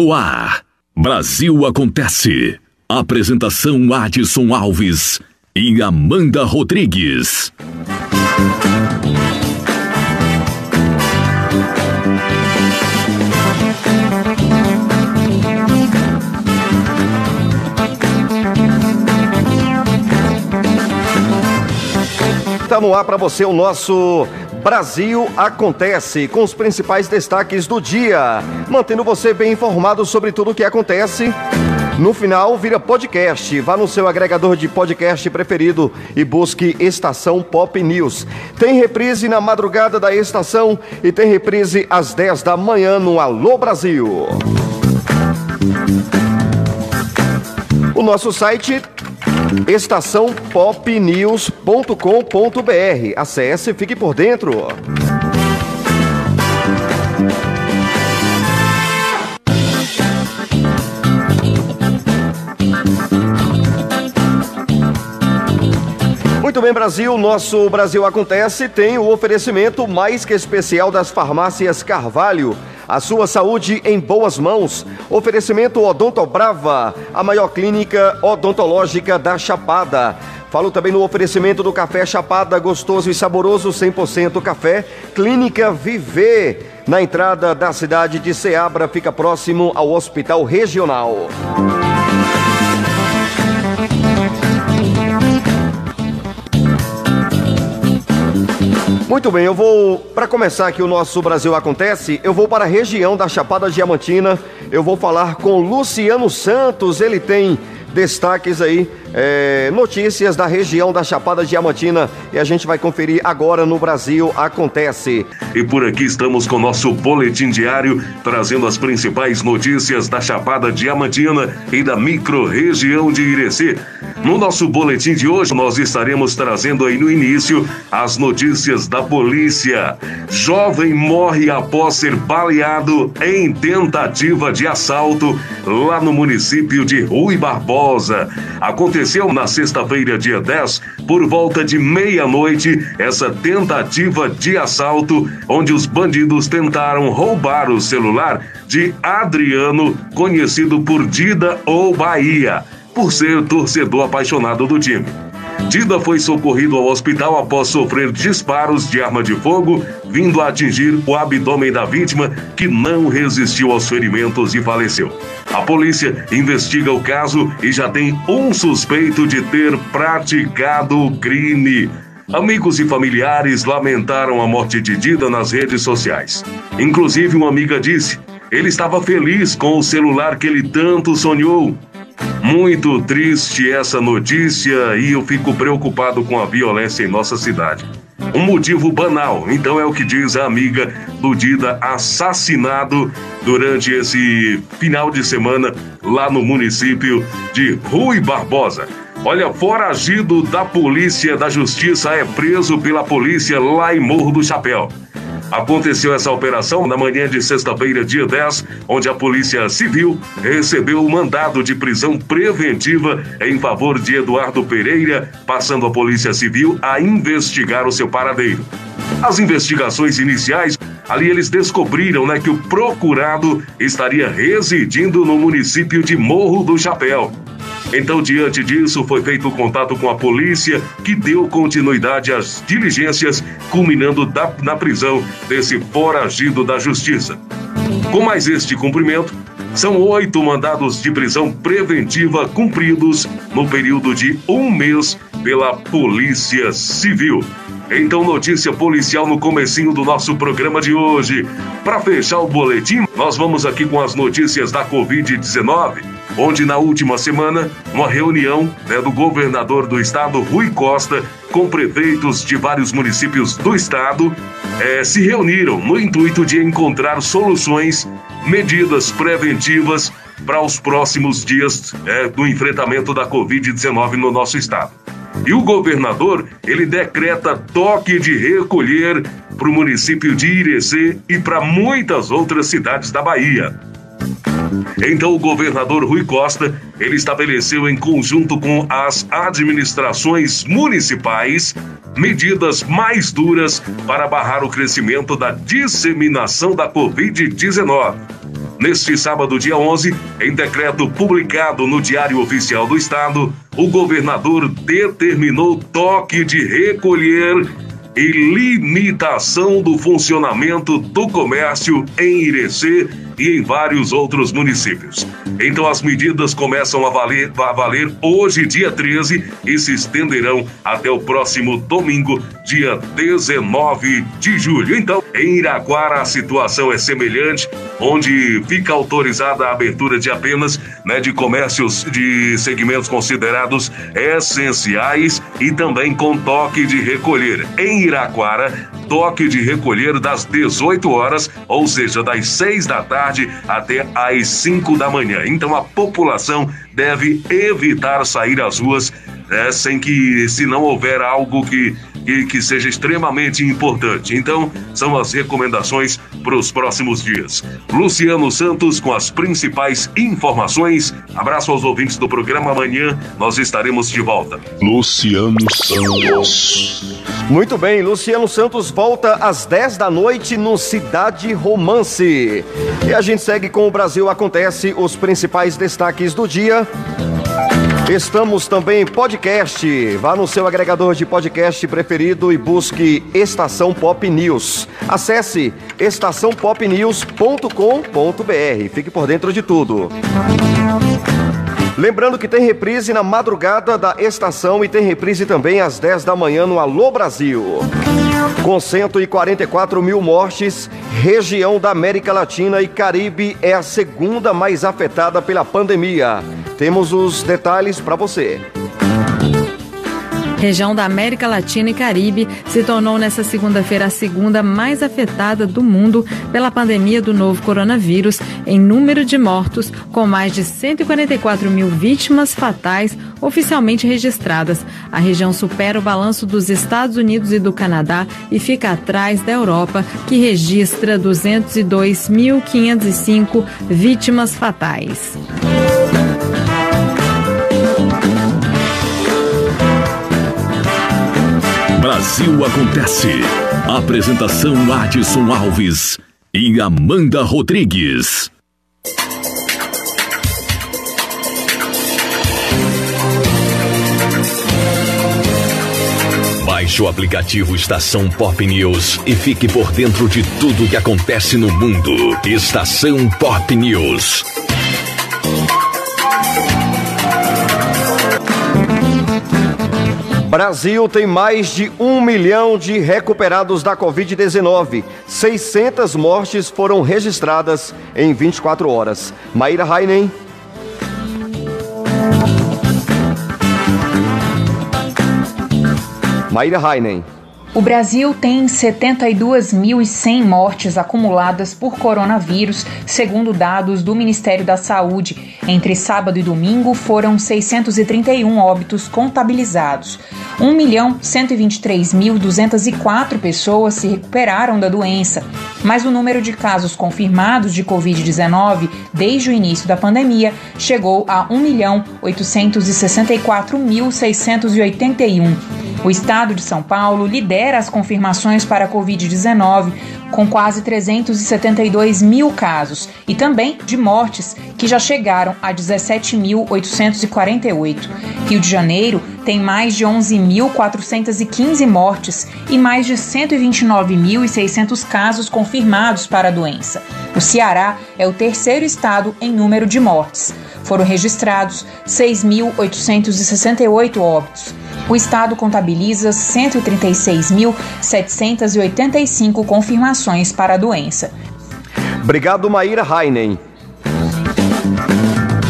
No ar, Brasil Acontece. Apresentação Adson Alves e Amanda Rodrigues. Está no ar para você o nosso Brasil Acontece, com os principais destaques do dia, mantendo você bem informado sobre tudo o que acontece. No final, vira podcast. Vá no seu agregador de podcast preferido e busque Estação Pop News. Tem reprise na madrugada da estação e tem reprise às 10 da manhã no Alô Brasil. O nosso site estaçãopopnews.com.br. Acesse e fique por dentro. Muito bem, Brasil. Nosso Brasil Acontece tem o oferecimento mais que especial das farmácias Carvalho a sua saúde em boas mãos. Oferecimento Odontobrava, a maior clínica odontológica da Chapada. Falo também no oferecimento do café Chapada, gostoso e saboroso, 100% café. Clínica Viver, na entrada da cidade de Ceabra, fica próximo ao Hospital Regional. Muito bem, eu vou, para começar aqui o nosso Brasil Acontece, eu vou para a região da Chapada Diamantina, eu vou falar com Luciano Santos, ele tem destaques aí é, notícias da região da Chapada Diamantina e a gente vai conferir agora no Brasil Acontece. E por aqui estamos com nosso boletim diário, trazendo as principais notícias da Chapada Diamantina e da micro-região de Irecê. No nosso boletim de hoje, nós estaremos trazendo aí no início as notícias da polícia. Jovem morre após ser baleado em tentativa de assalto lá no município de Rui Barbosa. Aconteceu aconteceu na sexta-feira, dia 10, por volta de meia-noite, essa tentativa de assalto, onde os bandidos tentaram roubar o celular de Adriano, conhecido por Dida ou Bahia, por ser torcedor apaixonado do time. Dida foi socorrido ao hospital após sofrer disparos de arma de fogo, vindo a atingir o abdômen da vítima, que não resistiu aos ferimentos e faleceu. A polícia investiga o caso e já tem um suspeito de ter praticado o crime. Amigos e familiares lamentaram a morte de Dida nas redes sociais. Inclusive, uma amiga disse: ele estava feliz com o celular que ele tanto sonhou. Muito triste essa notícia e eu fico preocupado com a violência em nossa cidade. Um motivo banal, então é o que diz a amiga do Dida assassinado durante esse final de semana lá no município de Rui Barbosa. Olha, foragido da polícia da justiça é preso pela polícia lá em Morro do Chapéu. Aconteceu essa operação na manhã de sexta-feira, dia 10, onde a Polícia Civil recebeu o mandado de prisão preventiva em favor de Eduardo Pereira, passando a Polícia Civil a investigar o seu paradeiro. As investigações iniciais, ali eles descobriram né, que o procurado estaria residindo no município de Morro do Chapéu. Então, diante disso, foi feito o contato com a polícia, que deu continuidade às diligências, culminando da, na prisão desse foragido da justiça. Com mais este cumprimento, são oito mandados de prisão preventiva cumpridos no período de um mês pela Polícia Civil. Então, notícia policial no comecinho do nosso programa de hoje. Para fechar o boletim, nós vamos aqui com as notícias da Covid-19 onde na última semana, uma reunião né, do governador do estado, Rui Costa, com prefeitos de vários municípios do estado, é, se reuniram no intuito de encontrar soluções, medidas preventivas para os próximos dias é, do enfrentamento da Covid-19 no nosso estado. E o governador, ele decreta toque de recolher para o município de Irecê e para muitas outras cidades da Bahia. Então o governador Rui Costa, ele estabeleceu em conjunto com as administrações municipais medidas mais duras para barrar o crescimento da disseminação da COVID-19. Neste sábado, dia 11, em decreto publicado no Diário Oficial do Estado, o governador determinou toque de recolher e limitação do funcionamento do comércio em Irecê e em vários outros municípios. Então as medidas começam a valer, a valer hoje, dia 13, e se estenderão até o próximo domingo, dia 19 de julho. Então, em Iraquara a situação é semelhante, onde fica autorizada a abertura de apenas né, de comércios de segmentos considerados essenciais e também com toque de recolher. Em Iraquara, toque de recolher das 18 horas, ou seja, das 6 da tarde até às 5 da manhã. Então a população deve evitar sair às ruas é, sem que, se não houver algo que que, que seja extremamente importante. Então, são as recomendações para os próximos dias. Luciano Santos com as principais informações. Abraço aos ouvintes do programa. Amanhã nós estaremos de volta. Luciano Santos. Muito bem, Luciano Santos volta às 10 da noite no Cidade Romance. E a gente segue com o Brasil Acontece, os principais destaques do dia. Estamos também em podcast. Vá no seu agregador de podcast preferido e busque Estação Pop News. Acesse estaçãopopnews.com.br. Fique por dentro de tudo. Lembrando que tem reprise na madrugada da estação e tem reprise também às 10 da manhã no Alô Brasil. Com 144 mil mortes, região da América Latina e Caribe é a segunda mais afetada pela pandemia. Temos os detalhes para você região da América Latina e Caribe, se tornou nesta segunda-feira a segunda mais afetada do mundo pela pandemia do novo coronavírus em número de mortos, com mais de 144 mil vítimas fatais oficialmente registradas. A região supera o balanço dos Estados Unidos e do Canadá e fica atrás da Europa, que registra 202.505 vítimas fatais. Brasil Acontece. Apresentação Adson Alves e Amanda Rodrigues. Baixe o aplicativo Estação Pop News e fique por dentro de tudo que acontece no mundo. Estação Pop News. Brasil tem mais de um milhão de recuperados da Covid-19. 600 mortes foram registradas em 24 horas. Maíra Heinen. Maíra Heinen. O Brasil tem 72.100 mortes acumuladas por coronavírus, segundo dados do Ministério da Saúde. Entre sábado e domingo foram 631 óbitos contabilizados. 1.123.204 pessoas se recuperaram da doença, mas o número de casos confirmados de Covid-19 desde o início da pandemia chegou a 1.864.681. O estado de São Paulo lidera as confirmações para a Covid-19, com quase 372 mil casos, e também de mortes, que já chegaram a 17.848. Rio de Janeiro tem mais de 11.415 mortes e mais de 129.600 casos confirmados para a doença. O Ceará é o terceiro estado em número de mortes. Foram registrados 6.868 óbitos o estado contabiliza 136.785 confirmações para a doença. Obrigado, Maíra Heinen.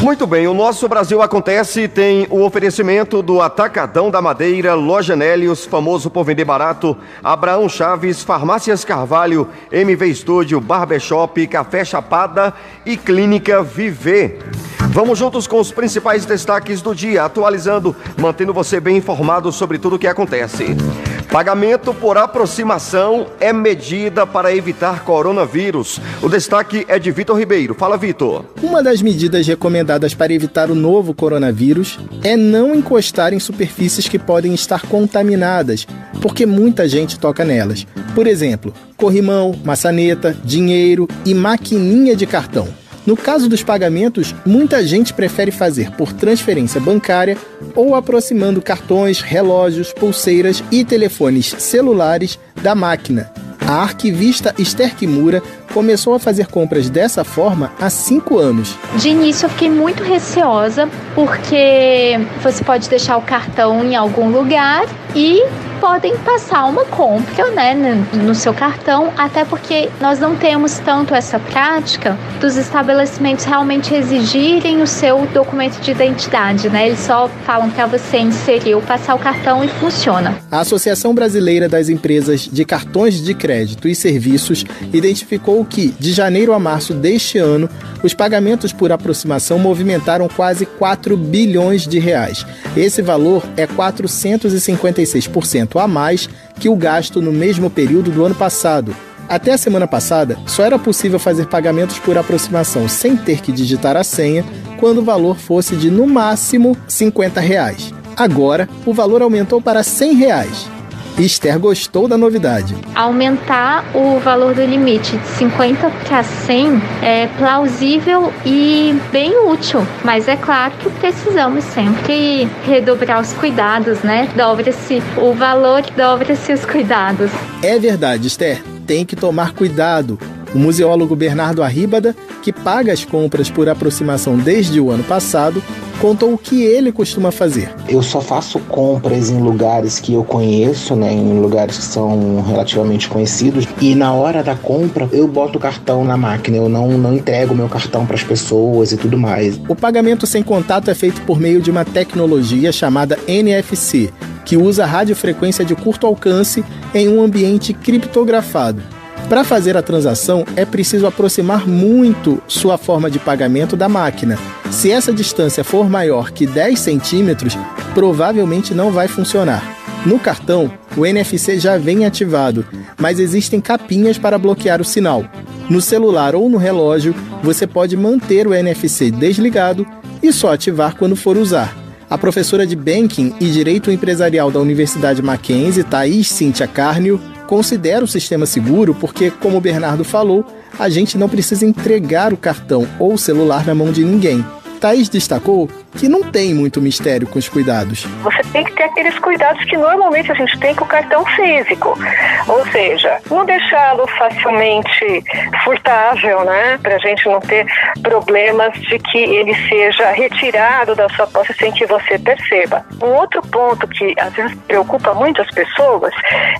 Muito bem, o nosso Brasil Acontece tem o oferecimento do Atacadão da Madeira, Loja Nélios, famoso por vender barato, Abraão Chaves, Farmácias Carvalho, MV Estúdio, Barbershop, Café Chapada e Clínica Viver. Vamos juntos com os principais destaques do dia, atualizando, mantendo você bem informado sobre tudo o que acontece. Pagamento por aproximação é medida para evitar coronavírus. O destaque é de Vitor Ribeiro. Fala, Vitor. Uma das medidas recomendadas para evitar o novo coronavírus é não encostar em superfícies que podem estar contaminadas, porque muita gente toca nelas. Por exemplo, corrimão, maçaneta, dinheiro e maquininha de cartão. No caso dos pagamentos, muita gente prefere fazer por transferência bancária ou aproximando cartões, relógios, pulseiras e telefones celulares da máquina. A arquivista Esther Kimura começou a fazer compras dessa forma há cinco anos. De início eu fiquei muito receosa porque você pode deixar o cartão em algum lugar e podem passar uma compra né, no seu cartão, até porque nós não temos tanto essa prática dos estabelecimentos realmente exigirem o seu documento de identidade, né? Eles só falam para você inserir ou passar o cartão e funciona. A Associação Brasileira das Empresas de Cartões de Crédito e Serviços identificou que, de janeiro a março deste ano, os pagamentos por aproximação movimentaram quase 4 bilhões de reais. Esse valor é 456% a mais que o gasto no mesmo período do ano passado. Até a semana passada, só era possível fazer pagamentos por aproximação sem ter que digitar a senha quando o valor fosse de no máximo 50 reais. Agora, o valor aumentou para 100 reais. Esther gostou da novidade. Aumentar o valor do limite de 50 para 100 é plausível e bem útil, mas é claro que precisamos sempre redobrar os cuidados, né? Dobra-se o valor, dobra-se os cuidados. É verdade, Esther. Tem que tomar cuidado. O museólogo Bernardo Arríbada, que paga as compras por aproximação desde o ano passado, contou o que ele costuma fazer. Eu só faço compras em lugares que eu conheço, né, em lugares que são relativamente conhecidos, e na hora da compra eu boto o cartão na máquina, eu não, não entrego meu cartão para as pessoas e tudo mais. O pagamento sem contato é feito por meio de uma tecnologia chamada NFC, que usa radiofrequência de curto alcance em um ambiente criptografado. Para fazer a transação, é preciso aproximar muito sua forma de pagamento da máquina. Se essa distância for maior que 10 centímetros, provavelmente não vai funcionar. No cartão, o NFC já vem ativado, mas existem capinhas para bloquear o sinal. No celular ou no relógio, você pode manter o NFC desligado e só ativar quando for usar. A professora de Banking e Direito Empresarial da Universidade Mackenzie, Thaís Cíntia Carnio, considera o sistema seguro porque, como o Bernardo falou, a gente não precisa entregar o cartão ou o celular na mão de ninguém. Thaís destacou que não tem muito mistério com os cuidados. Você tem que ter aqueles cuidados que normalmente a gente tem com o cartão físico. Ou seja, não deixá-lo facilmente furtável, né? Para a gente não ter problemas de que ele seja retirado da sua posse sem que você perceba. Um outro ponto que às vezes preocupa muito as pessoas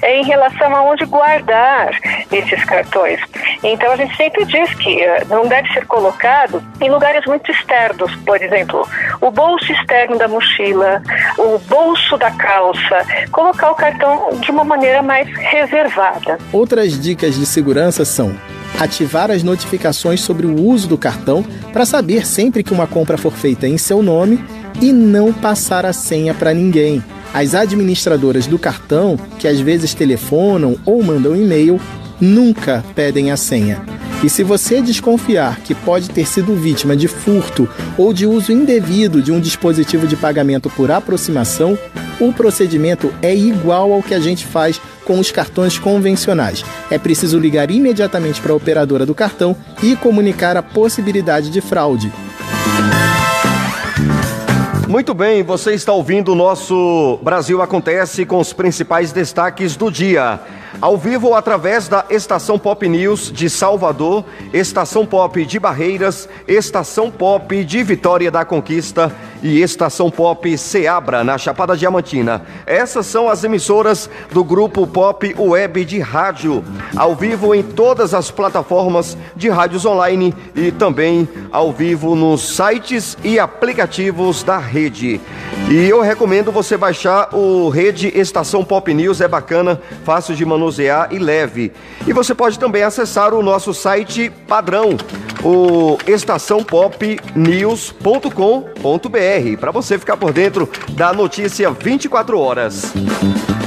é em relação a onde guardar esses cartões. Então a gente sempre diz que eh, não deve ser colocado em lugares muito externos, por exemplo, o bolso externo da mochila, o bolso da calça, colocar o cartão de uma maneira mais reservada. Outras dicas de segurança são ativar as notificações sobre o uso do cartão para saber sempre que uma compra for feita em seu nome e não passar a senha para ninguém. As administradoras do cartão, que às vezes telefonam ou mandam e-mail, nunca pedem a senha. E se você desconfiar que pode ter sido vítima de furto ou de uso indevido de um dispositivo de pagamento por aproximação, o procedimento é igual ao que a gente faz com os cartões convencionais. É preciso ligar imediatamente para a operadora do cartão e comunicar a possibilidade de fraude. Muito bem, você está ouvindo o nosso Brasil Acontece com os principais destaques do dia ao vivo através da Estação Pop News de Salvador, Estação Pop de Barreiras, Estação Pop de Vitória da Conquista e Estação Pop Seabra, na Chapada Diamantina. Essas são as emissoras do grupo Pop Web de Rádio, ao vivo em todas as plataformas de rádios online e também ao vivo nos sites e aplicativos da rede. E eu recomendo você baixar o Rede Estação Pop News, é bacana, fácil de manusear e leve. E você pode também acessar o nosso site padrão, o estaçãopopnews.com.br, para você ficar por dentro da notícia 24 horas.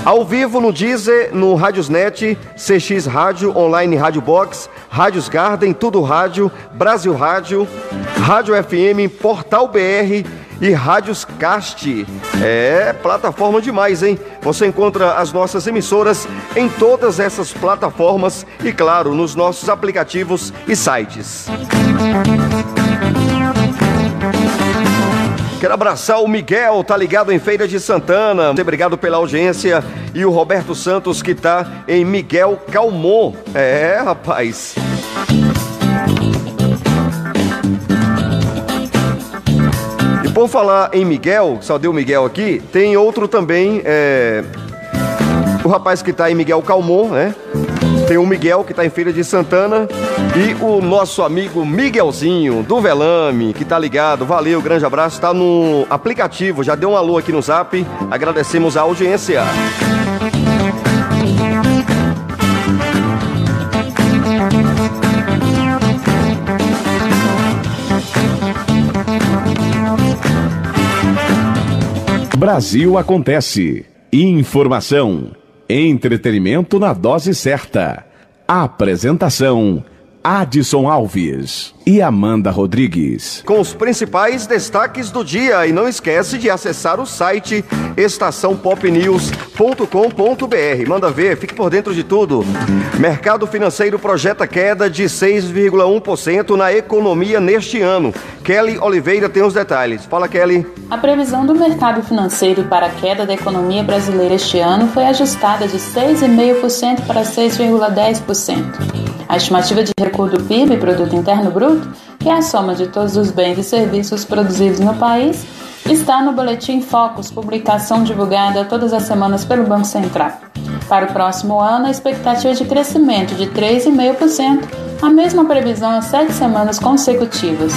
Ao vivo no Deezer, no Rádiosnet, CX Rádio, Online Rádio Box, Rádios Garden, Tudo Rádio, Brasil Rádio, Rádio FM, Portal BR e Rádios Cast. É plataforma demais, hein? Você encontra as nossas emissoras em todas essas plataformas e, claro, nos nossos aplicativos e sites. Quero abraçar o Miguel, tá ligado em Feira de Santana. Muito obrigado pela audiência. E o Roberto Santos, que tá em Miguel Calmon. É, rapaz. Por falar em Miguel, só deu Miguel aqui, tem outro também, é... o rapaz que tá em Miguel Calmon, né? Tem o Miguel, que está em Feira de Santana, e o nosso amigo Miguelzinho, do Velame, que está ligado. Valeu, grande abraço. Está no aplicativo, já deu um alô aqui no zap. Agradecemos a audiência. Brasil acontece. Informação. Entretenimento na dose certa. Apresentação: Adson Alves e Amanda Rodrigues. Com os principais destaques do dia. E não esquece de acessar o site estaçãopopnews.com.br. Manda ver, fique por dentro de tudo. Mercado financeiro projeta queda de 6,1% na economia neste ano. Kelly Oliveira tem os detalhes. Fala, Kelly. A previsão do mercado financeiro para a queda da economia brasileira este ano foi ajustada de 6,5% para 6,10%. A estimativa de recuo do PIB, Produto Interno Bruto, que é a soma de todos os bens e serviços produzidos no país, está no Boletim Focus, publicação divulgada todas as semanas pelo Banco Central. Para o próximo ano, a expectativa é de crescimento de 3,5%, a mesma previsão há sete semanas consecutivas.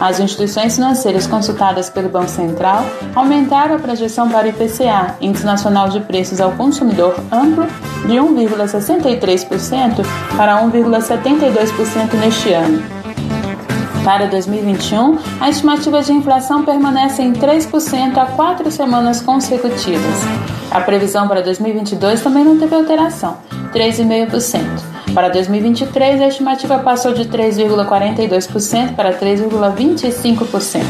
As instituições financeiras consultadas pelo Banco Central aumentaram a projeção para o IPCA, Índice Nacional de Preços ao Consumidor Amplo, de 1,63% para 1,72% neste ano. Para 2021, a estimativa de inflação permanece em 3% há quatro semanas consecutivas. A previsão para 2022 também não teve alteração, 3,5%. Para 2023, a estimativa passou de 3,42% para 3,25%.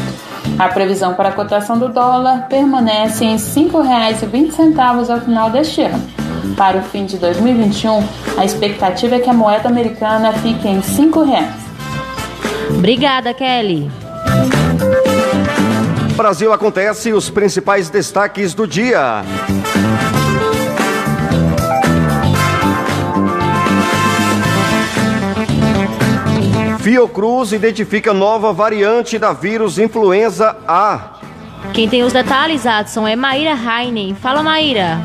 A previsão para a cotação do dólar permanece em R$ 5,20 ao final deste ano. Para o fim de 2021, a expectativa é que a moeda americana fique em R$ 5,00. Obrigada, Kelly. Brasil acontece os principais destaques do dia. Fiocruz identifica nova variante da vírus influenza A. Quem tem os detalhes, Adson, é Maíra Heinen. Fala, Maíra.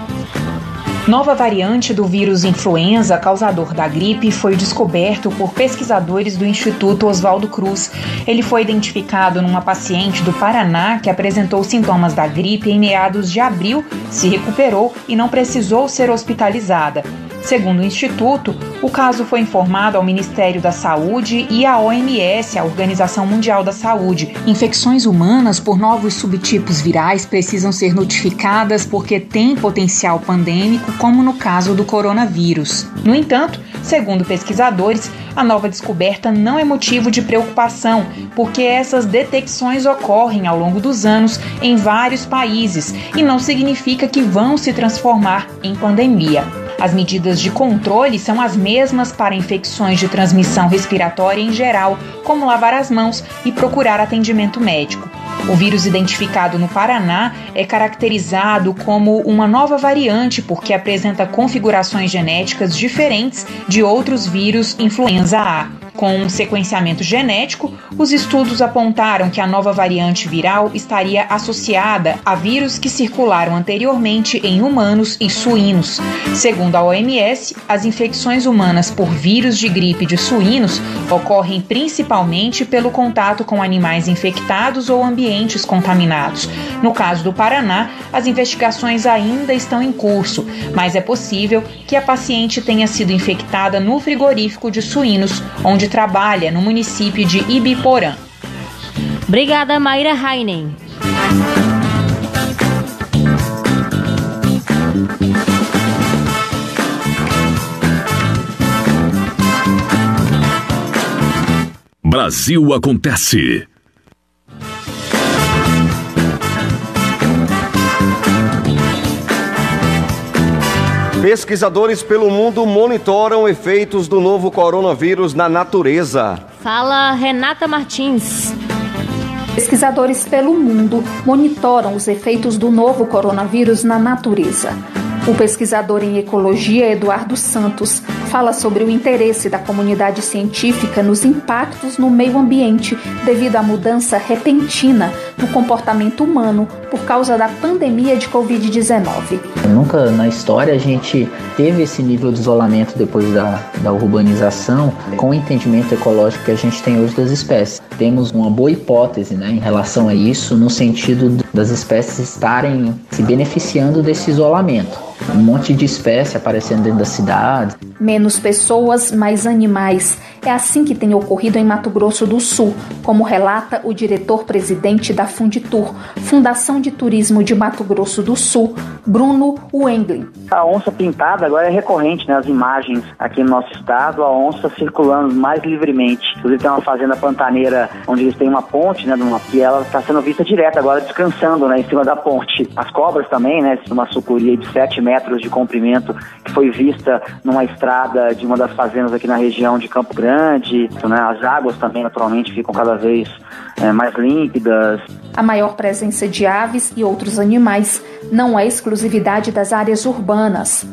Nova variante do vírus influenza causador da gripe foi descoberto por pesquisadores do Instituto Oswaldo Cruz. Ele foi identificado numa paciente do Paraná que apresentou sintomas da gripe em meados de abril, se recuperou e não precisou ser hospitalizada. Segundo o Instituto, o caso foi informado ao Ministério da Saúde e à OMS, a Organização Mundial da Saúde. Infecções humanas por novos subtipos virais precisam ser notificadas porque têm potencial pandêmico, como no caso do coronavírus. No entanto, segundo pesquisadores, a nova descoberta não é motivo de preocupação, porque essas detecções ocorrem ao longo dos anos em vários países e não significa que vão se transformar em pandemia. As medidas de controle são as mesmas para infecções de transmissão respiratória em geral, como lavar as mãos e procurar atendimento médico. O vírus identificado no Paraná é caracterizado como uma nova variante porque apresenta configurações genéticas diferentes de outros vírus influenza A. Com um sequenciamento genético, os estudos apontaram que a nova variante viral estaria associada a vírus que circularam anteriormente em humanos e suínos. Segundo a OMS, as infecções humanas por vírus de gripe de suínos ocorrem principalmente pelo contato com animais infectados ou ambientes contaminados. No caso do Paraná, as investigações ainda estão em curso, mas é possível que a paciente tenha sido infectada no frigorífico de suínos, onde onde trabalha, no município de Ibiporã. Obrigada, Mayra Heinen. Brasil acontece. Pesquisadores pelo mundo monitoram efeitos do novo coronavírus na natureza. Fala Renata Martins. Pesquisadores pelo mundo monitoram os efeitos do novo coronavírus na natureza. O pesquisador em ecologia Eduardo Santos fala sobre o interesse da comunidade científica nos impactos no meio ambiente devido à mudança repentina no comportamento humano por causa da pandemia de Covid-19. Nunca na história a gente teve esse nível de isolamento depois da, da urbanização com o entendimento ecológico que a gente tem hoje das espécies. Temos uma boa hipótese né, em relação a isso, no sentido das espécies estarem se beneficiando desse isolamento um monte de espécie aparecendo dentro da cidade. Menos pessoas, mais animais. É assim que tem ocorrido em Mato Grosso do Sul, como relata o diretor-presidente da Funditur, Fundação de Turismo de Mato Grosso do Sul, Bruno Wendlin. A onça pintada agora é recorrente nas né, imagens aqui no nosso estado, a onça circulando mais livremente. Inclusive tem uma fazenda pantaneira onde eles têm uma ponte, né, e ela está sendo vista direto agora descansando né, em cima da ponte. As cobras também, né, uma sucuri de 7 metros de comprimento que foi vista numa estrada de uma das fazendas aqui na região de Campo Grande. Né? As águas também, naturalmente, ficam cada vez é, mais límpidas. A maior presença de aves e outros animais não é exclusividade das áreas urbanas.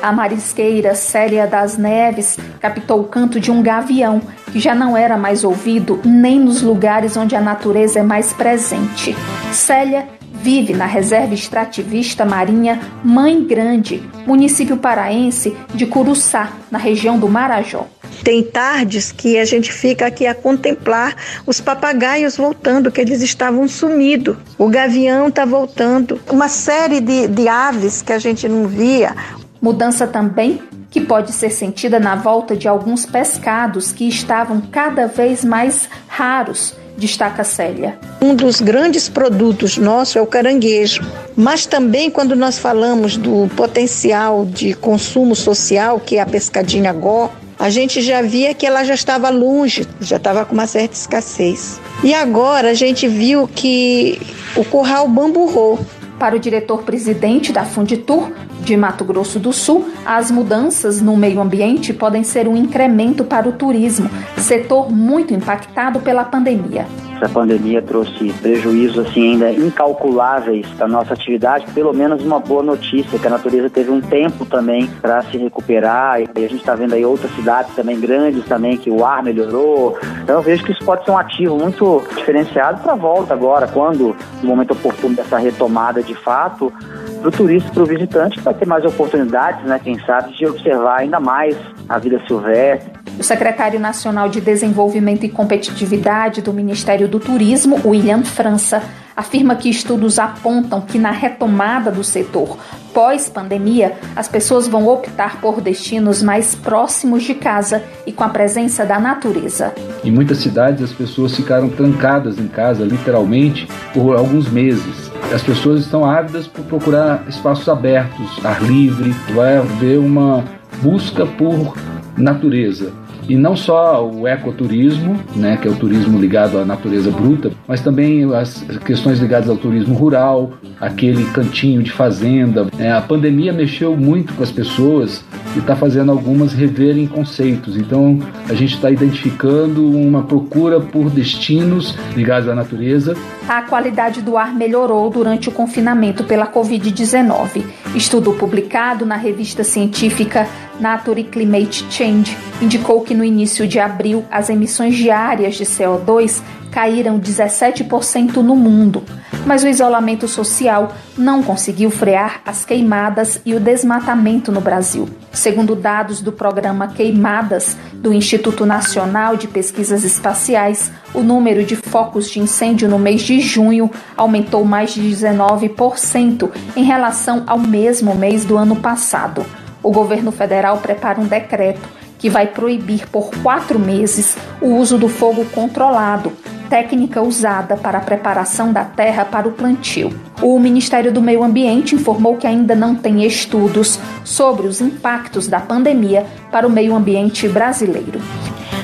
A marisqueira Célia das Neves captou o canto de um gavião que já não era mais ouvido nem nos lugares onde a natureza é mais presente. Célia vive na reserva extrativista marinha Mãe Grande, município paraense de Curuçá, na região do Marajó. Tem tardes que a gente fica aqui a contemplar os papagaios voltando, que eles estavam sumidos. O gavião está voltando. Uma série de, de aves que a gente não via. Mudança também que pode ser sentida na volta de alguns pescados que estavam cada vez mais raros destaca Célia. Um dos grandes produtos nosso é o caranguejo, mas também quando nós falamos do potencial de consumo social, que é a pescadinha gó, a gente já via que ela já estava longe, já estava com uma certa escassez. E agora a gente viu que o curral bamburrou. Para o diretor-presidente da Funditur, de Mato Grosso do Sul, as mudanças no meio ambiente podem ser um incremento para o turismo, setor muito impactado pela pandemia. Essa pandemia trouxe prejuízos assim ainda incalculáveis da nossa atividade, pelo menos uma boa notícia que a natureza teve um tempo também para se recuperar e a gente está vendo aí outras cidades também grandes também que o ar melhorou. Então eu vejo que isso pode ser um ativo muito diferenciado para a volta agora, quando no momento oportuno dessa retomada de fato, para o turista, para o visitante, vai ter mais oportunidades, né, quem sabe, de observar ainda mais a vida silvestre. O secretário nacional de Desenvolvimento e Competitividade do Ministério do Turismo, William França, afirma que estudos apontam que na retomada do setor pós-pandemia, as pessoas vão optar por destinos mais próximos de casa e com a presença da natureza. Em muitas cidades, as pessoas ficaram trancadas em casa, literalmente, por alguns meses. As pessoas estão ávidas por procurar espaços abertos, ar livre, vai haver uma busca por natureza. E não só o ecoturismo, né, que é o turismo ligado à natureza bruta, mas também as questões ligadas ao turismo rural, aquele cantinho de fazenda. É, a pandemia mexeu muito com as pessoas e está fazendo algumas reverem conceitos. Então a gente está identificando uma procura por destinos ligados à natureza. A qualidade do ar melhorou durante o confinamento pela Covid-19. Estudo publicado na revista científica Nature Climate Change indicou que no início de abril as emissões diárias de CO2 caíram 17% no mundo, mas o isolamento social não conseguiu frear as queimadas e o desmatamento no Brasil. Segundo dados do programa Queimadas do Instituto Nacional de Pesquisas Espaciais, o número de focos de incêndio no mês de junho aumentou mais de 19% em relação ao mesmo mês do ano passado. O governo federal prepara um decreto que vai proibir por quatro meses o uso do fogo controlado técnica usada para a preparação da terra para o plantio. O Ministério do Meio Ambiente informou que ainda não tem estudos sobre os impactos da pandemia para o meio ambiente brasileiro.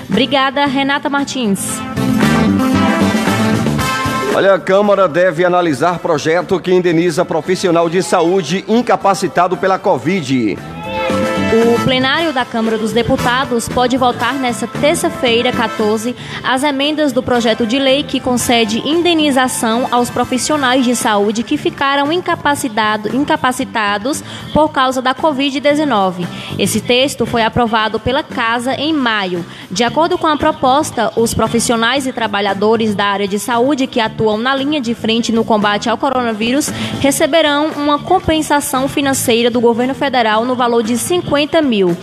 Obrigada, Renata Martins. Olha, a Câmara deve analisar projeto que indeniza profissional de saúde incapacitado pela Covid. O plenário da Câmara dos Deputados pode votar nesta terça-feira, 14, as emendas do projeto de lei que concede indenização aos profissionais de saúde que ficaram incapacitado, incapacitados por causa da Covid-19. Esse texto foi aprovado pela Casa em maio. De acordo com a proposta, os profissionais e trabalhadores da área de saúde que atuam na linha de frente no combate ao coronavírus receberão uma compensação financeira do governo federal no valor de 50 50 mil.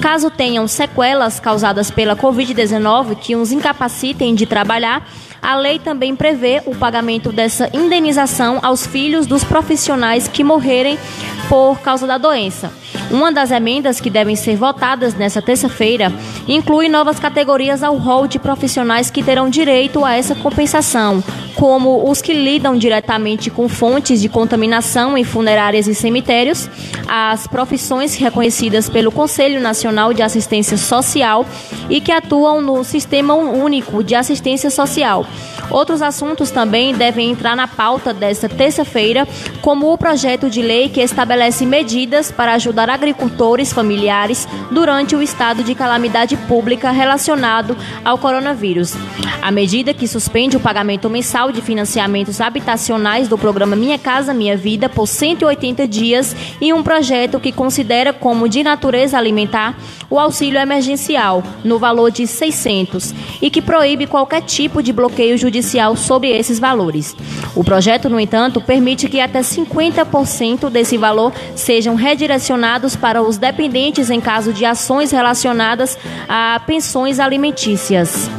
Caso tenham sequelas causadas pela Covid-19 que os incapacitem de trabalhar, a lei também prevê o pagamento dessa indenização aos filhos dos profissionais que morrerem por causa da doença. Uma das emendas que devem ser votadas nesta terça-feira inclui novas categorias ao rol de profissionais que terão direito a essa compensação, como os que lidam diretamente com fontes de contaminação em funerárias e cemitérios, as profissões reconhecidas pelo Conselho Nacional de Assistência Social e que atuam no Sistema Único de Assistência Social. Outros assuntos também devem entrar na pauta desta terça-feira, como o projeto de lei que estabelece medidas para ajudar agricultores familiares durante o estado de calamidade pública relacionado ao coronavírus. A medida que suspende o pagamento mensal de financiamentos habitacionais do programa Minha Casa Minha Vida por 180 dias e um projeto que considera como de natureza alimentar o auxílio emergencial no valor de 600 e que proíbe qualquer tipo de bloqueio judicial sobre esses valores. O projeto, no entanto, permite que até 50% desse valor sejam redirecionados para os dependentes em caso de ações relacionadas a pensões alimentícias.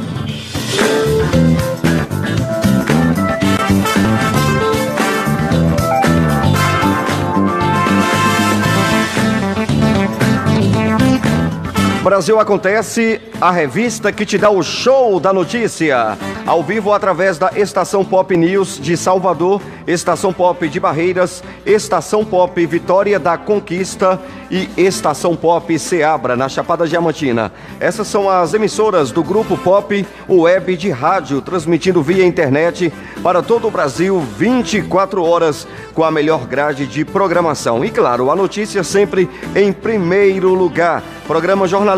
Brasil Acontece, a revista que te dá o show da notícia. Ao vivo através da Estação Pop News de Salvador, Estação Pop de Barreiras, Estação Pop Vitória da Conquista e Estação Pop Seabra, na Chapada Diamantina. Essas são as emissoras do Grupo Pop Web de Rádio, transmitindo via internet para todo o Brasil 24 horas com a melhor grade de programação. E claro, a notícia sempre em primeiro lugar. Programas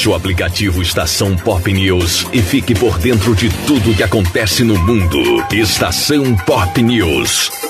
Baixe o aplicativo Estação Pop News e fique por dentro de tudo que acontece no mundo. Estação Pop News.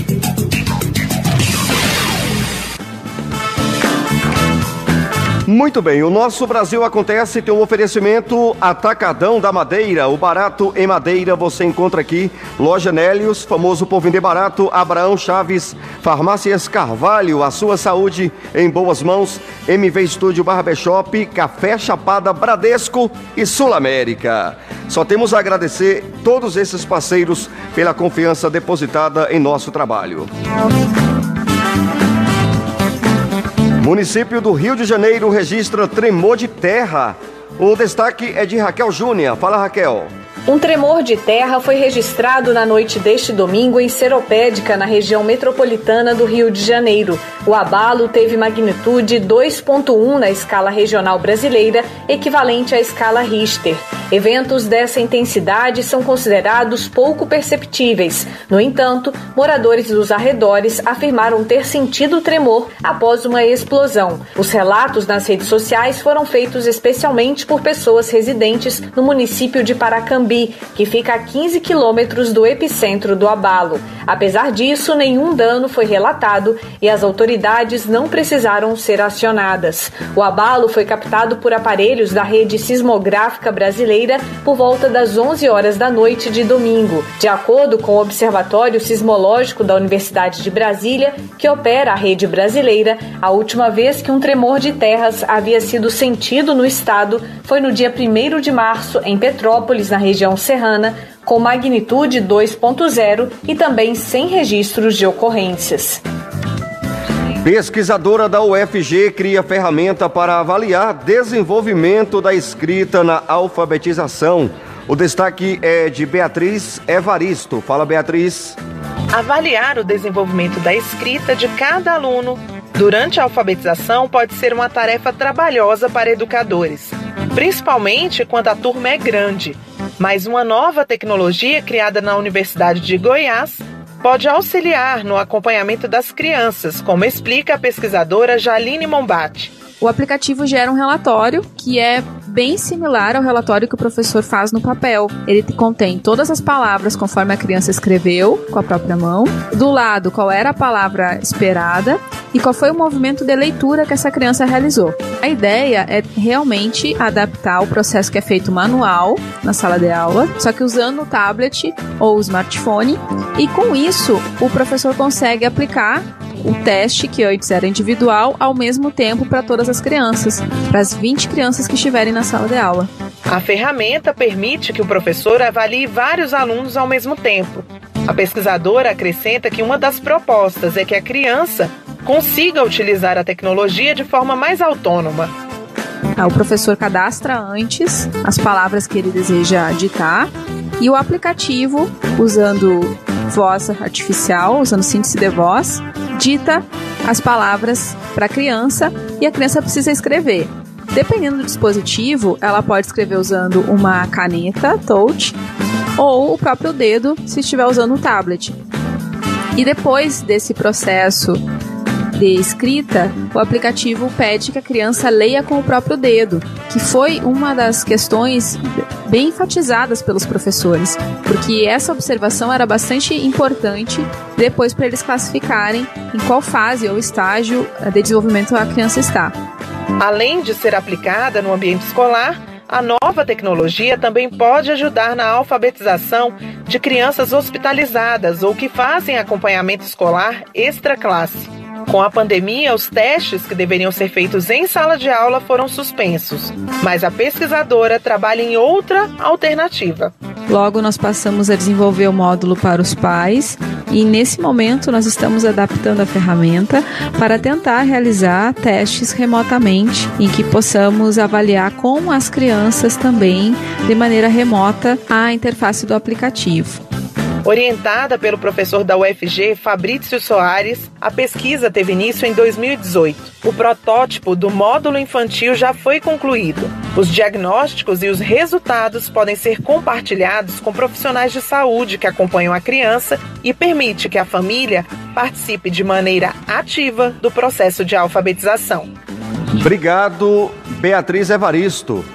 Muito bem, o nosso Brasil acontece tem um oferecimento Atacadão da Madeira. O barato em madeira você encontra aqui. Loja Nélios, famoso por vender barato. Abraão Chaves, Farmácias Carvalho, a sua saúde em boas mãos. MV Estúdio Barbershop, Café Chapada Bradesco e Sul América. Só temos a agradecer todos esses parceiros pela confiança depositada em nosso trabalho. Município do Rio de Janeiro registra tremor de terra. O destaque é de Raquel Júnior. Fala, Raquel. Um tremor de terra foi registrado na noite deste domingo em Seropédica, na região metropolitana do Rio de Janeiro. O abalo teve magnitude 2.1 na escala regional brasileira, equivalente à escala Richter. Eventos dessa intensidade são considerados pouco perceptíveis. No entanto, moradores dos arredores afirmaram ter sentido tremor após uma explosão. Os relatos nas redes sociais foram feitos especialmente por pessoas residentes no município de Paracambi que fica a 15 quilômetros do epicentro do abalo. Apesar disso, nenhum dano foi relatado e as autoridades não precisaram ser acionadas. O abalo foi captado por aparelhos da rede sismográfica brasileira por volta das 11 horas da noite de domingo. De acordo com o Observatório Sismológico da Universidade de Brasília, que opera a rede brasileira, a última vez que um tremor de terras havia sido sentido no estado foi no dia 1 de março, em Petrópolis, na região região serrana, com magnitude 2.0 e também sem registros de ocorrências. Pesquisadora da UFG cria ferramenta para avaliar desenvolvimento da escrita na alfabetização. O destaque é de Beatriz Evaristo. Fala, Beatriz. Avaliar o desenvolvimento da escrita de cada aluno durante a alfabetização pode ser uma tarefa trabalhosa para educadores, principalmente quando a turma é grande mas uma nova tecnologia criada na Universidade de Goiás pode auxiliar no acompanhamento das crianças, como explica a pesquisadora Jaline Mombate. O aplicativo gera um relatório que é bem similar ao relatório que o professor faz no papel. Ele contém todas as palavras conforme a criança escreveu com a própria mão, do lado qual era a palavra esperada e qual foi o movimento de leitura que essa criança realizou. A ideia é realmente adaptar o processo que é feito manual na sala de aula, só que usando o tablet ou o smartphone, e com isso o professor consegue aplicar o teste, que antes era individual, ao mesmo tempo para todas as crianças, para as 20 crianças que estiverem na sala de aula. A ferramenta permite que o professor avalie vários alunos ao mesmo tempo. A pesquisadora acrescenta que uma das propostas é que a criança consiga utilizar a tecnologia de forma mais autônoma. O professor cadastra antes as palavras que ele deseja ditar e o aplicativo, usando voz artificial, usando síntese de voz, dita as palavras para a criança e a criança precisa escrever. Dependendo do dispositivo, ela pode escrever usando uma caneta touch ou o próprio dedo se estiver usando um tablet. E depois desse processo de escrita, o aplicativo pede que a criança leia com o próprio dedo, que foi uma das questões bem enfatizadas pelos professores, porque essa observação era bastante importante depois para eles classificarem em qual fase ou estágio de desenvolvimento a criança está. Além de ser aplicada no ambiente escolar, a nova tecnologia também pode ajudar na alfabetização de crianças hospitalizadas ou que fazem acompanhamento escolar extra classe. Com a pandemia, os testes que deveriam ser feitos em sala de aula foram suspensos, mas a pesquisadora trabalha em outra alternativa. Logo, nós passamos a desenvolver o módulo para os pais e nesse momento nós estamos adaptando a ferramenta para tentar realizar testes remotamente em que possamos avaliar com as crianças também de maneira remota a interface do aplicativo. Orientada pelo professor da UFG, Fabrício Soares, a pesquisa teve início em 2018. O protótipo do módulo infantil já foi concluído. Os diagnósticos e os resultados podem ser compartilhados com profissionais de saúde que acompanham a criança e permite que a família participe de maneira ativa do processo de alfabetização. Obrigado, Beatriz Evaristo.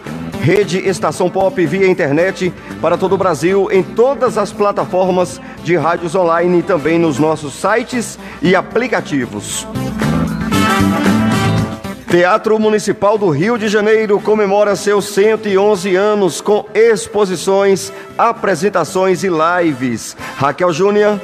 Rede Estação Pop via internet para todo o Brasil em todas as plataformas de rádios online e também nos nossos sites e aplicativos. Teatro Municipal do Rio de Janeiro comemora seus 111 anos com exposições, apresentações e lives. Raquel Júnior.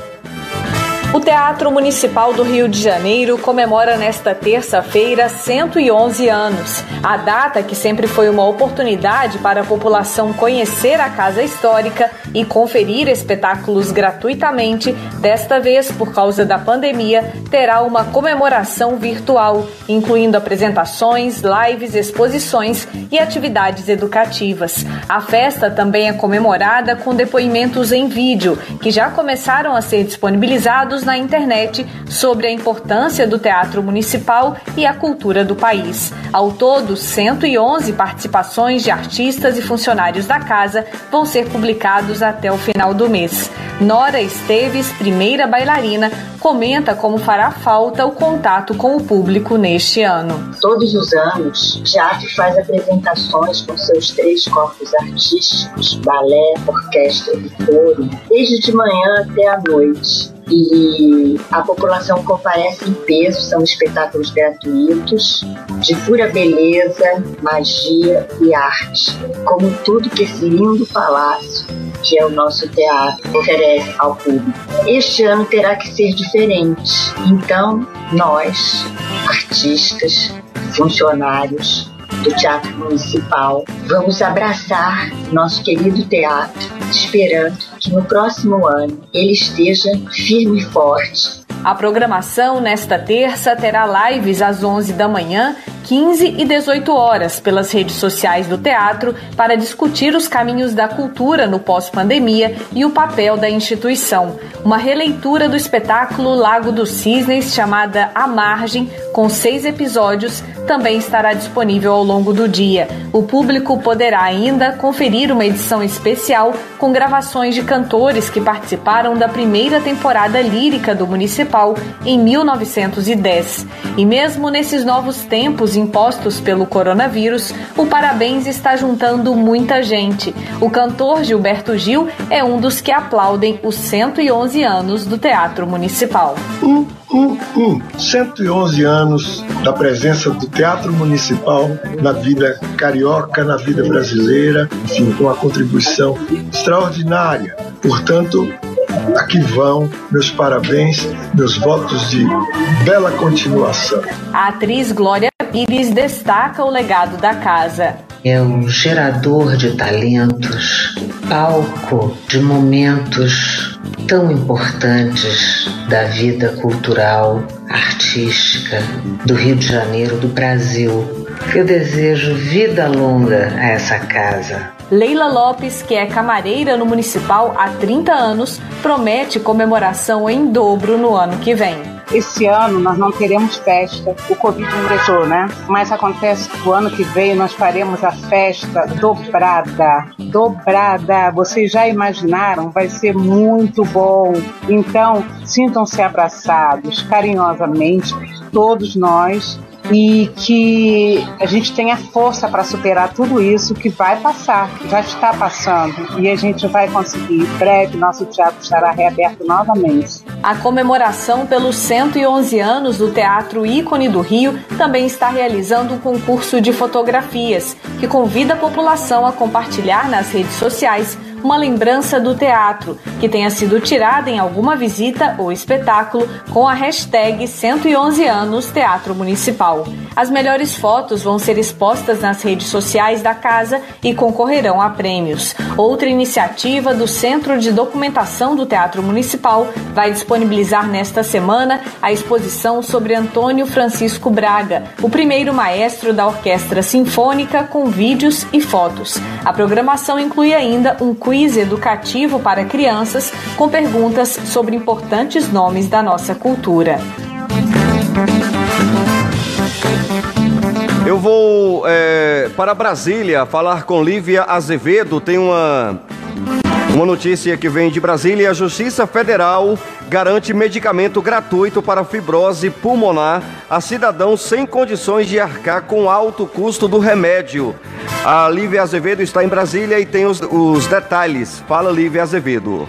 O Teatro Municipal do Rio de Janeiro comemora nesta terça-feira 111 anos. A data, que sempre foi uma oportunidade para a população conhecer a casa histórica e conferir espetáculos gratuitamente, desta vez, por causa da pandemia, terá uma comemoração virtual, incluindo apresentações, lives, exposições e atividades educativas. A festa também é comemorada com depoimentos em vídeo, que já começaram a ser disponibilizados na internet sobre a importância do teatro municipal e a cultura do país. Ao todo, 111 participações de artistas e funcionários da casa vão ser publicados até o final do mês. Nora Esteves, primeira bailarina, comenta como fará falta o contato com o público neste ano. Todos os anos, o teatro faz apresentações com seus três corpos artísticos, balé, orquestra e coro, desde de manhã até a noite e a população comparece em peso, são espetáculos gratuitos, de pura beleza, magia e arte, como tudo que esse lindo palácio, que é o nosso teatro, oferece ao público. Este ano terá que ser diferente, então nós, artistas, funcionários, do Teatro Municipal. Vamos abraçar nosso querido teatro, esperando que no próximo ano ele esteja firme e forte. A programação nesta terça terá lives às 11 da manhã 15 e 18 horas pelas redes sociais do teatro para discutir os caminhos da cultura no pós-pandemia e o papel da instituição. Uma releitura do espetáculo Lago dos Cisnes, chamada A Margem, com seis episódios, também estará disponível ao longo do dia. O público poderá ainda conferir uma edição especial com gravações de cantores que participaram da primeira temporada lírica do Municipal em 1910. E mesmo nesses novos tempos impostos pelo coronavírus, o Parabéns está juntando muita gente. O cantor Gilberto Gil é um dos que aplaudem os 111 anos do Teatro Municipal. Um, um, um. 111 anos da presença do Teatro Municipal na vida carioca, na vida brasileira, enfim, com uma contribuição extraordinária. Portanto, Aqui vão meus parabéns, meus votos de bela continuação. A atriz Glória Pires destaca o legado da casa. É um gerador de talentos, palco de momentos tão importantes da vida cultural, artística do Rio de Janeiro, do Brasil. Eu desejo vida longa a essa casa. Leila Lopes, que é camareira no Municipal há 30 anos, promete comemoração em dobro no ano que vem. Esse ano nós não teremos festa, o Covid não deixou, né? Mas acontece que o ano que vem nós faremos a festa dobrada. Dobrada. Vocês já imaginaram? Vai ser muito bom. Então, sintam-se abraçados carinhosamente, todos nós e que a gente tenha força para superar tudo isso que vai passar, já está passando e a gente vai conseguir. Em breve, nosso teatro estará reaberto novamente. A comemoração pelos 111 anos do Teatro Ícone do Rio também está realizando um concurso de fotografias que convida a população a compartilhar nas redes sociais uma lembrança do teatro que tenha sido tirada em alguma visita ou espetáculo com a hashtag 111 anos Teatro Municipal. As melhores fotos vão ser expostas nas redes sociais da casa e concorrerão a prêmios. Outra iniciativa do Centro de Documentação do Teatro Municipal vai disponibilizar nesta semana a exposição sobre Antônio Francisco Braga, o primeiro maestro da Orquestra Sinfônica, com vídeos e fotos. A programação inclui ainda um educativo para crianças com perguntas sobre importantes nomes da nossa cultura. Eu vou é, para Brasília falar com Lívia Azevedo. Tem uma, uma notícia que vem de Brasília. A Justiça Federal garante medicamento gratuito para fibrose pulmonar a cidadãos sem condições de arcar com alto custo do remédio. A Lívia Azevedo está em Brasília e tem os, os detalhes. Fala, Lívia Azevedo.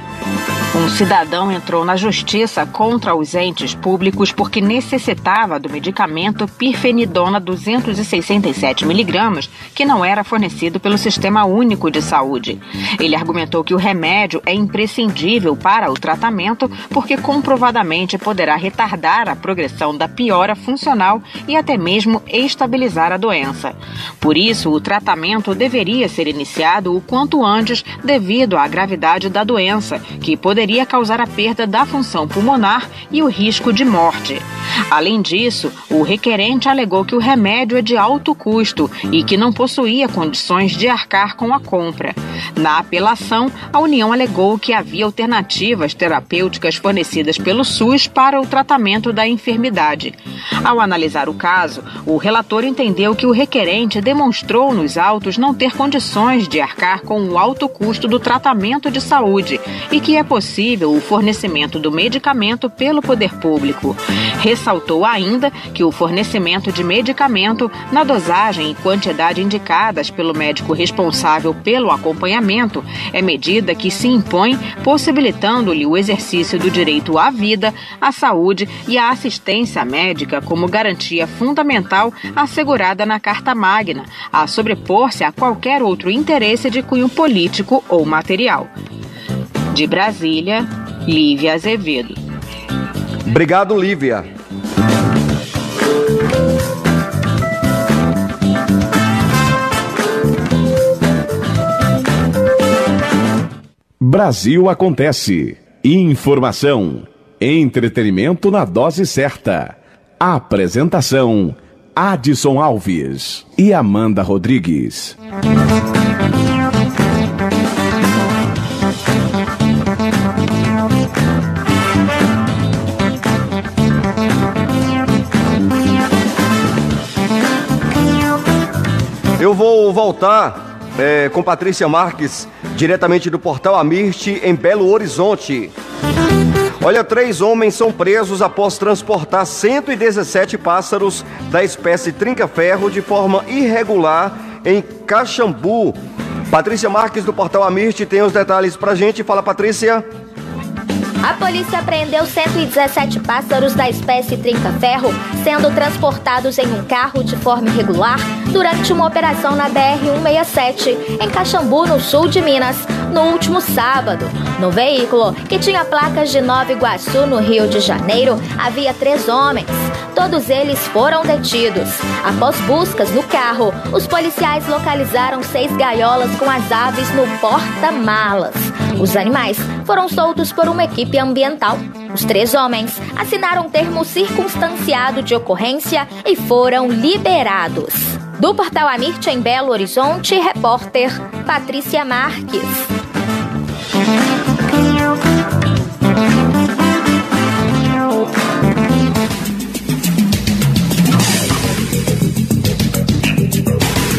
Um cidadão entrou na justiça contra os entes públicos porque necessitava do medicamento pirfenidona 267 miligramas, que não era fornecido pelo Sistema Único de Saúde. Ele argumentou que o remédio é imprescindível para o tratamento porque comprovadamente poderá retardar a progressão da piora funcional e até mesmo estabilizar a doença. Por isso, o tratamento deveria ser iniciado o quanto antes devido à gravidade da doença, que poderia causar a perda da função pulmonar e o risco de morte. Além disso, o requerente alegou que o remédio é de alto custo e que não possuía condições de arcar com a compra. Na apelação, a União alegou que havia alternativas terapêuticas fornecidas pelo SUS para o tratamento da enfermidade. Ao analisar o caso, o relator entendeu que o requerente demonstrou nos autos não ter condições de arcar com o alto custo do tratamento de saúde e que é possível o fornecimento do medicamento pelo poder público. Ressaltou ainda que o fornecimento de medicamento na dosagem e quantidade indicadas pelo médico responsável pelo acompanhamento é medida que se impõe, possibilitando-lhe o exercício do direito à vida, à saúde e à assistência médica como garantia fundamental assegurada na Carta Magna, a sobrepor-se a qualquer outro interesse de cunho político ou material. De Brasília, Lívia Azevedo. Obrigado, Lívia. Brasil acontece. Informação, entretenimento na dose certa. Apresentação: Adson Alves e Amanda Rodrigues. Vou voltar é, com Patrícia Marques, diretamente do portal Amirte, em Belo Horizonte. Olha, três homens são presos após transportar 117 pássaros da espécie trinca-ferro de forma irregular em Caxambu. Patrícia Marques, do portal Amirte, tem os detalhes pra gente. Fala, Patrícia. A polícia apreendeu 117 pássaros da espécie trinca-ferro sendo transportados em um carro de forma irregular durante uma operação na BR-167 em Caxambu, no sul de Minas, no último sábado. No veículo, que tinha placas de Nova Iguaçu, no Rio de Janeiro, havia três homens. Todos eles foram detidos. Após buscas no carro, os policiais localizaram seis gaiolas com as aves no porta-malas. Os animais foram soltos por uma equipe ambiental. Os três homens assinaram termo circunstanciado de ocorrência e foram liberados. Do portal Amirte em Belo Horizonte, repórter Patrícia Marques.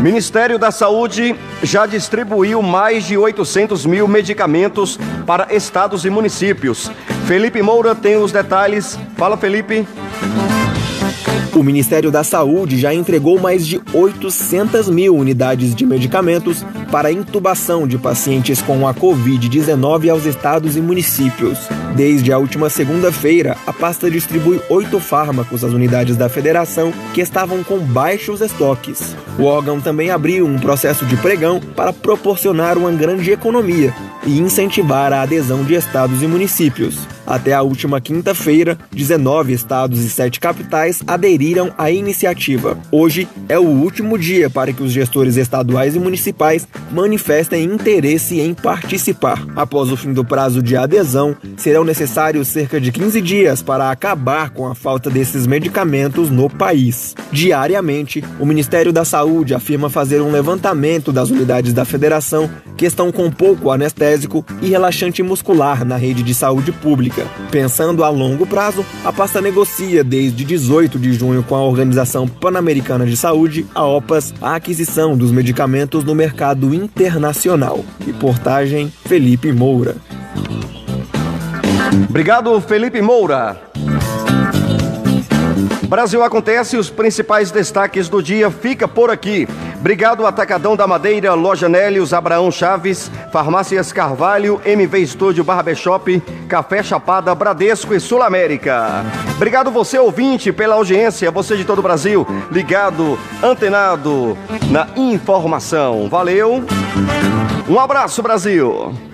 Ministério da Saúde já distribuiu mais de 800 mil medicamentos para estados e municípios. Felipe Moura tem os detalhes. Fala, Felipe. O Ministério da Saúde já entregou mais de 800 mil unidades de medicamentos para intubação de pacientes com a Covid-19 aos estados e municípios. Desde a última segunda-feira, a pasta distribui oito fármacos às unidades da federação que estavam com baixos estoques. O órgão também abriu um processo de pregão para proporcionar uma grande economia e incentivar a adesão de estados e municípios. Até a última quinta-feira, 19 estados e 7 capitais aderiram à iniciativa. Hoje é o último dia para que os gestores estaduais e municipais manifestem interesse em participar. Após o fim do prazo de adesão, serão necessários cerca de 15 dias para acabar com a falta desses medicamentos no país. Diariamente, o Ministério da Saúde afirma fazer um levantamento das unidades da federação que estão com pouco anestésico e relaxante muscular na rede de saúde pública. Pensando a longo prazo, a pasta negocia desde 18 de junho com a Organização Pan-Americana de Saúde, a OPAS, a aquisição dos medicamentos no mercado internacional. Reportagem Felipe Moura. Obrigado, Felipe Moura. Brasil acontece, os principais destaques do dia fica por aqui. Obrigado Atacadão da Madeira, Loja Nélios, Abraão Chaves, Farmácias Carvalho, MV Estúdio Barbershop, Café Chapada, Bradesco e Sul América. Obrigado você ouvinte pela audiência, você de todo o Brasil, ligado, antenado na informação. Valeu. Um abraço Brasil.